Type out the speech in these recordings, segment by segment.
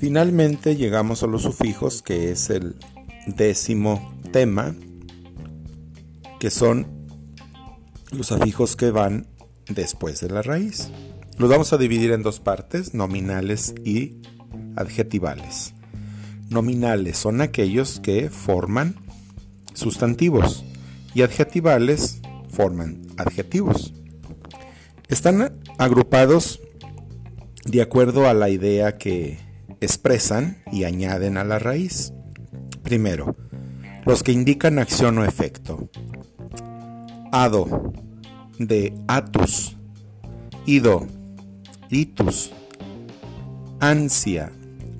Finalmente llegamos a los sufijos, que es el décimo tema, que son los afijos que van después de la raíz. Los vamos a dividir en dos partes, nominales y adjetivales. Nominales son aquellos que forman sustantivos y adjetivales forman adjetivos. Están agrupados de acuerdo a la idea que expresan y añaden a la raíz. Primero, los que indican acción o efecto. Ado, de atus. Ido, itus. Ansia,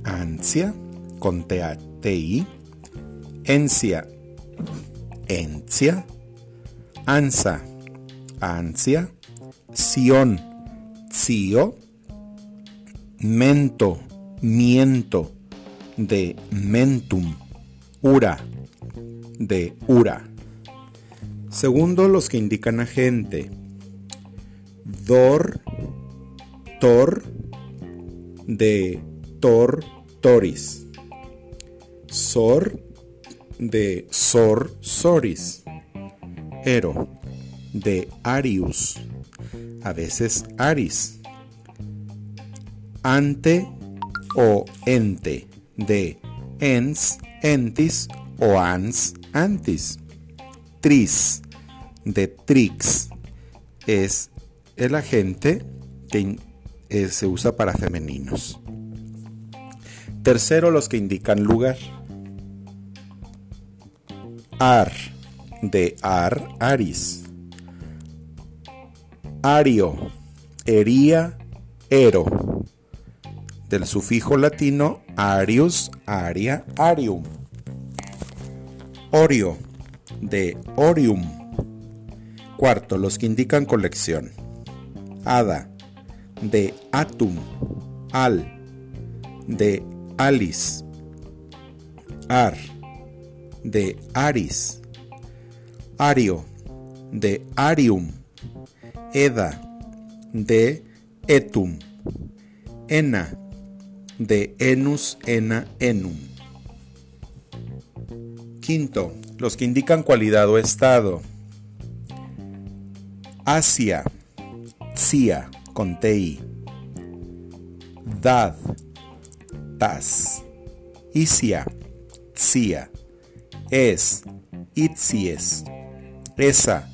ansia, con T-I. Encia, encia. Ansa, ansia. Sion, cio. Mento, miento. De mentum. Ura, de ura. Segundo, los que indican agente. Dor, tor, de tor, toris. Sor, de sor, soris. Ero, de arius. A veces aris. Ante o ente, de ens, entis o ans, antis tris de trix es el agente que eh, se usa para femeninos. Tercero, los que indican lugar. Ar, de ar, aris. Ario, eria, ero. Del sufijo latino arius, aria, arium. Orio, de Orium. Cuarto, los que indican colección. Ada, de Atum. Al, de Alice. Ar, de Aris. Ario, de Arium. Eda, de Etum. Ena, de Enus, Ena, Enum. Quinto, los que indican cualidad o estado. Asia, Cia, con TI. Dad, Tas. Isia, Cia. Es, Itzies. Esa,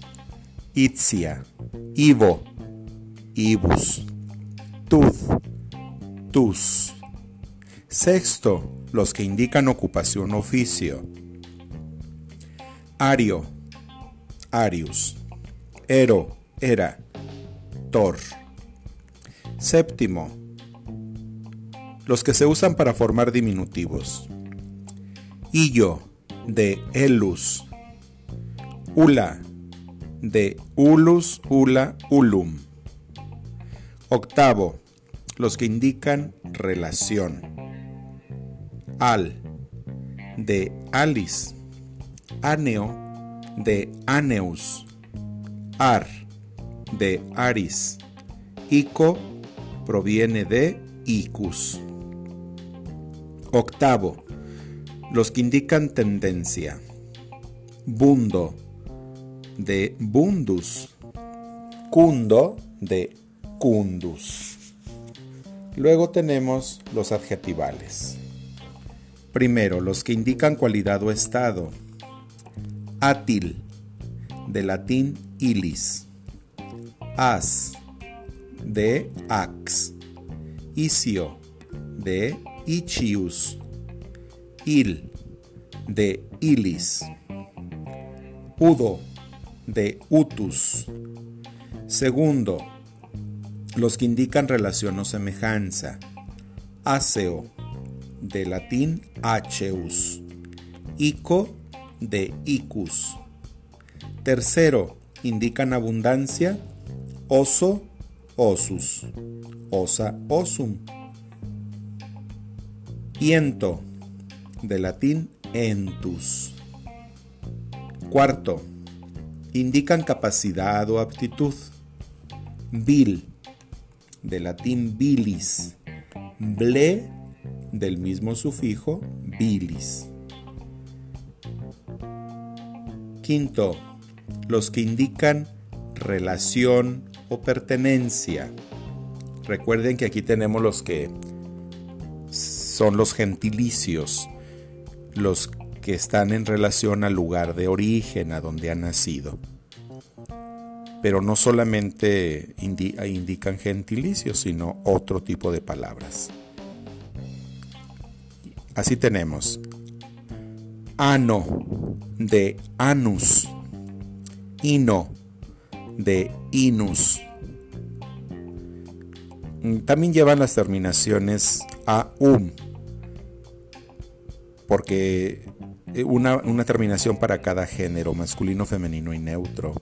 Itzia. Ivo, Ibus. Tud, Tus. Sexto, los que indican ocupación oficio. Ario, Arius, Ero, Era, Tor. Séptimo, los que se usan para formar diminutivos. Illo, de Elus. Ula, de Ulus, Ula, Ulum. Octavo, los que indican relación. Al, de Alice Aneo de Aneus, Ar de Aris, Ico proviene de Icus. Octavo, los que indican tendencia. Bundo de Bundus, Cundo de Cundus. Luego tenemos los adjetivales. Primero, los que indican cualidad o estado Atil, de latín ilis. As, de ax. Isio, de ichius. Il, de ilis. Udo, de utus. Segundo, los que indican relación o semejanza. Aseo, de latín acheus. Ico, de icus. Tercero, indican abundancia, oso, osus, osa, osum. Iento, de latín entus. Cuarto, indican capacidad o aptitud. Vil, de latín bilis. Ble, del mismo sufijo bilis. Quinto, los que indican relación o pertenencia. Recuerden que aquí tenemos los que son los gentilicios, los que están en relación al lugar de origen, a donde ha nacido. Pero no solamente indican gentilicios, sino otro tipo de palabras. Así tenemos ano de anus, ino de inus. También llevan las terminaciones a um, porque eh, una, una terminación para cada género, masculino, femenino y neutro.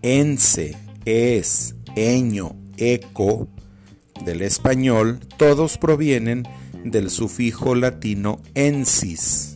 Ense, es, eño, eco, del español, todos provienen del sufijo latino ensis